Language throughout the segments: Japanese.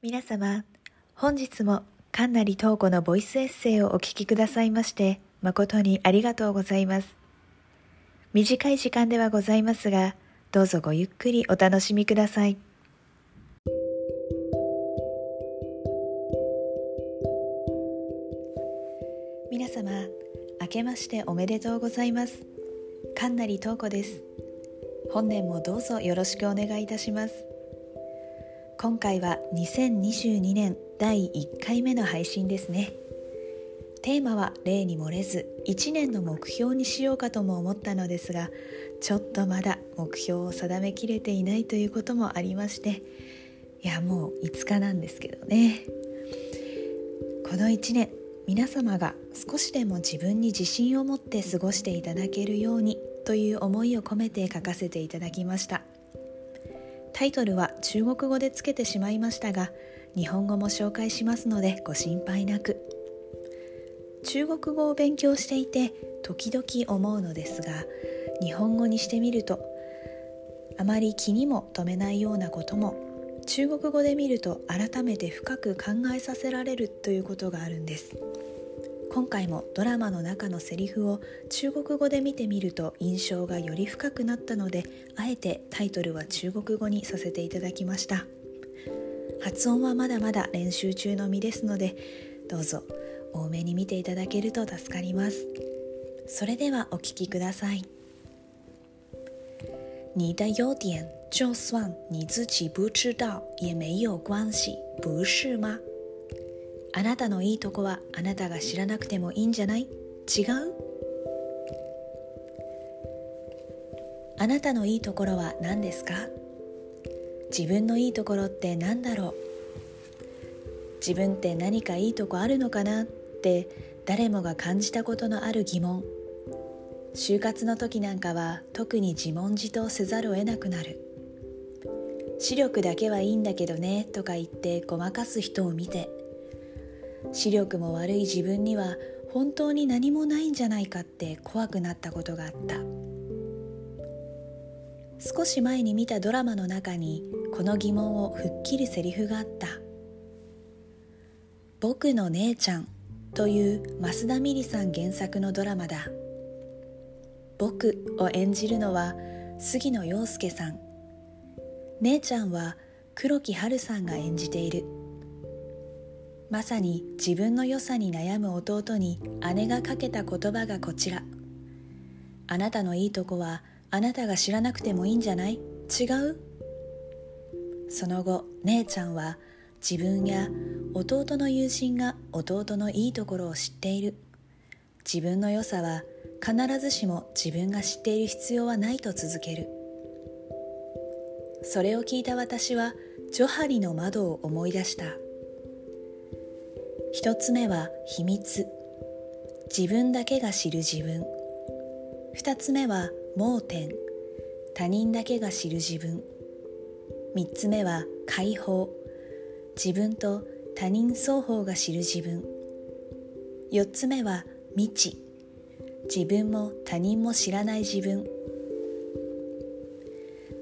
皆様、本日も神成東子のボイスエッセイをお聞きくださいまして誠にありがとうございます。短い時間ではございますが、どうぞごゆっくりお楽しみください。皆様、明けましておめでとうございます。神成東子です。本年もどうぞよろしくお願いいたします。今回は2022年第1回目の配信ですね。テーマは例に漏れず1年の目標にしようかとも思ったのですがちょっとまだ目標を定めきれていないということもありましていやもう5日なんですけどね。この1年皆様が少しでも自分に自信を持って過ごしていただけるようにという思いを込めて書かせていただきました。タイトルは中国語でつけてしまいましたが日本語も紹介しますのでご心配なく。中国語を勉強していて時々思うのですが日本語にしてみるとあまり気にも留めないようなことも中国語で見ると改めて深く考えさせられるということがあるんです。今回もドラマの中のセリフを中国語で見てみると印象がより深くなったのであえてタイトルは中国語にさせていただきました。発音はまだまだ練習中の身ですのでどうぞ多めに見ていただけると助かります。それではお聴きください。你的优点就算你自己不知道也没有关系不是吗？あなたのいいとこはあなたが知らなくてもいいんじゃない？違う？あなたのいいところは何ですか？自分のいいところって何だろう？自分って何かいいとこあるのかなって誰もが感じたことのある疑問。就活の時なんかは特に自問自答せざるを得なくなる。視力だけはいいんだけどねとか言ってごまかす人を見て。視力も悪い自分には本当に何もないんじゃないかって怖くなったことがあった。少し前に見たドラマの中にこの疑問を吹っ切るセリフがあった「僕の姉ちゃん」という増田美里さん原作のドラマだ。僕を演じるのは杉野遥亮さん。姉ちゃんは黒木華さんが演じている。まさに自分の良さに悩む弟に姉がかけた言葉がこちらあなたのいいとこはあなたが知らなくてもいいんじゃない？違う？その後姉ちゃんは自分や弟の友人が弟のいいところを知っている自分の良さは必ずしも自分が知っている必要はないと続けるそれを聞いた私はジョハリの窓を思い出した一つ目は秘密。自分だけが知る自分。二つ目は盲点。他人だけが知る自分。三つ目は解放。自分と他人双方が知る自分。四つ目は未知。自分も他人も知らない自分。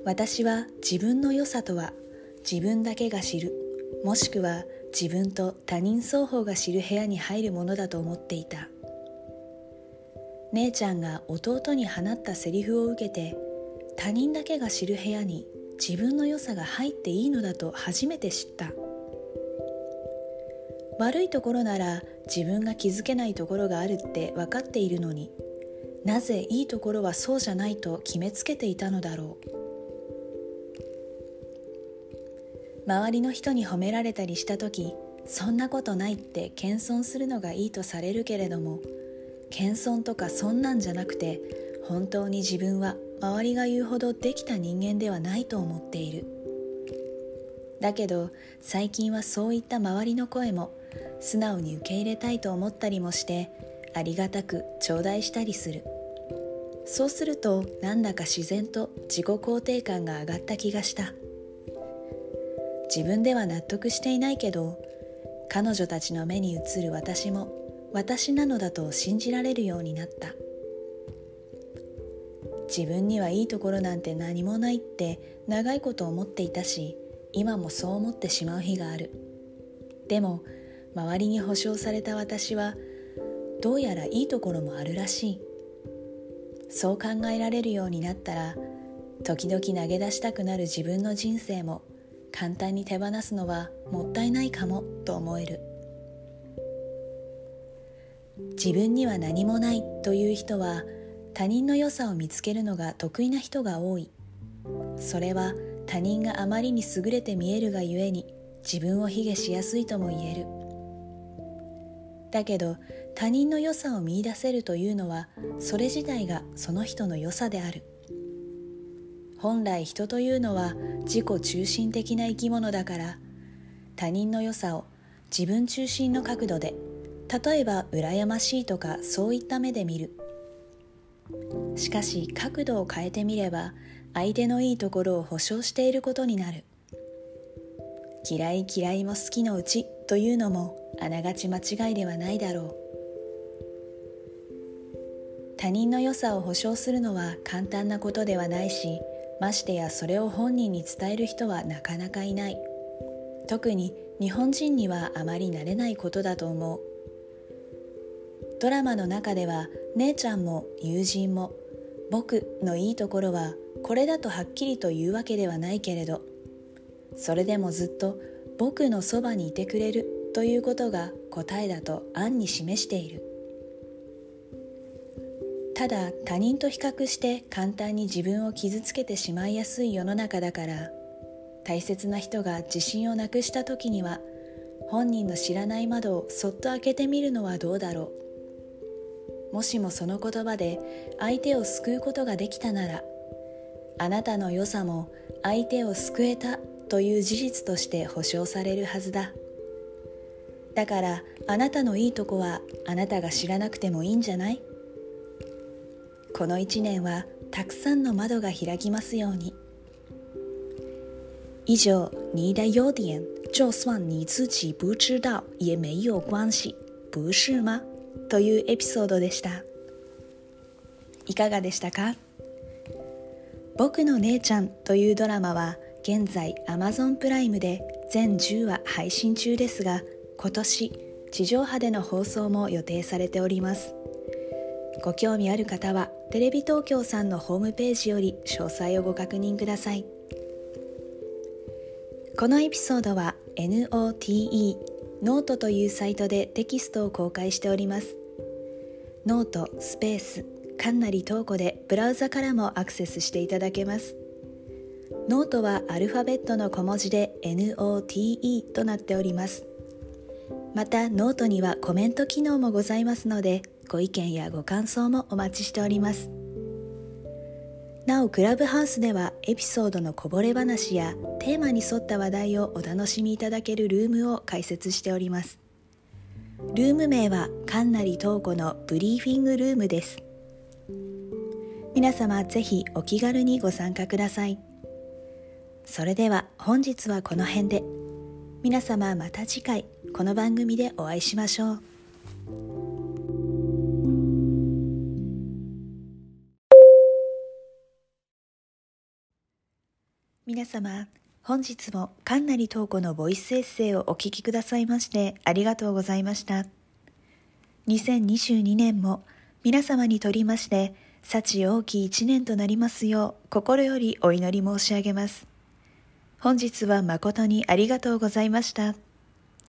私は自分の良さとは自分だけが知る。もしくは自分と他人双方が知る部屋に入るものだと思っていた。姉ちゃんが弟に放ったセリフを受けて他人だけが知る部屋に自分の良さが入っていいのだと初めて知った。悪いところなら自分が気づけないところがあるって分かっているのになぜいいところはそうじゃないと決めつけていたのだろう。周りの人に褒められたりした時そんなことないって謙遜するのがいいとされるけれども謙遜とかそんなんじゃなくて本当に自分は周りが言うほどできた人間ではないと思っている。だけど最近はそういった周りの声も素直に受け入れたいと思ったりもしてありがたく頂戴したりする。そうするとなんだか自然と自己肯定感が上がった気がした。自分では納得していないけど彼女たちの目に映る私も私なのだと信じられるようになった。自分にはいいところなんて何もないって長いこと思っていたし今もそう思ってしまう日がある。でも周りに保証された私はどうやらいいところもあるらしい。そう考えられるようになったら時々投げ出したくなる自分の人生も簡単に手放すのはもったいないかもと思える。自分には何もないという人は他人の良さを見つけるのが得意な人が多い。それは他人があまりに優れて見えるがゆえに自分を卑下しやすいとも言える。だけど他人の良さを見いだせるというのはそれ自体がその人の良さである。本来人というのは自己中心的な生き物だから他人の良さを自分中心の角度で例えば羨ましいとかそういった目で見る。しかし角度を変えてみれば相手のいいところを保証していることになる。嫌い嫌いも好きのうちというのもあながち間違いではないだろう。他人の良さを保証するのは簡単なことではないしましてやそれを本人に伝える人はなかなかいない。特に日本人にはあまり慣れないことだと思う。ドラマの中では姉ちゃんも友人も僕のいいところはこれだとはっきりと言うわけではないけれどそれでもずっと僕のそばにいてくれるということが答えだと暗に示している。ただ他人と比較して簡単に自分を傷つけてしまいやすい世の中だから大切な人が自信をなくした時には本人の知らない窓をそっと開けてみるのはどうだろう。もしもその言葉で相手を救うことができたならあなたの良さも相手を救えたという事実として保証されるはずだ。だからあなたのいいとこはあなたが知らなくてもいいんじゃない？この一年はたくさんの窓が開きますように。以上你的优点。就算你自己不知道也没有关系。不是吗？というエピソードでした。いかがでしたか？僕の姉ちゃんというドラマは現在 Amazon プライムで全10話配信中ですが今年地上波での放送も予定されております。ご興味ある方はテレビ東京さんのホームページより詳細をご確認ください。このエピソードは NOTE ノートというサイトでテキストを公開しております。ノートスペースかんなりトーコでブラウザからもアクセスしていただけます。ノートはアルファベットの小文字で NOTE となっております。またノートにはコメント機能もございますのでご意見やご感想もお待ちしております。なおクラブハウスではエピソードのこぼれ話やテーマに沿った話題をお楽しみいただけるルームを開設しております。ルーム名はかんなりとうこのブリーフィングルームです。皆様ぜひお気軽にご参加ください。それでは本日はこの辺で。皆様また次回この番組でお会いしましょう。皆様本日もかんなりとうこのボイスエッセイをお聞きくださいましてありがとうございました2022年も皆様にとりまして幸多きい一年となりますよう心よりお祈り申し上げます。本日は誠にありがとうございました。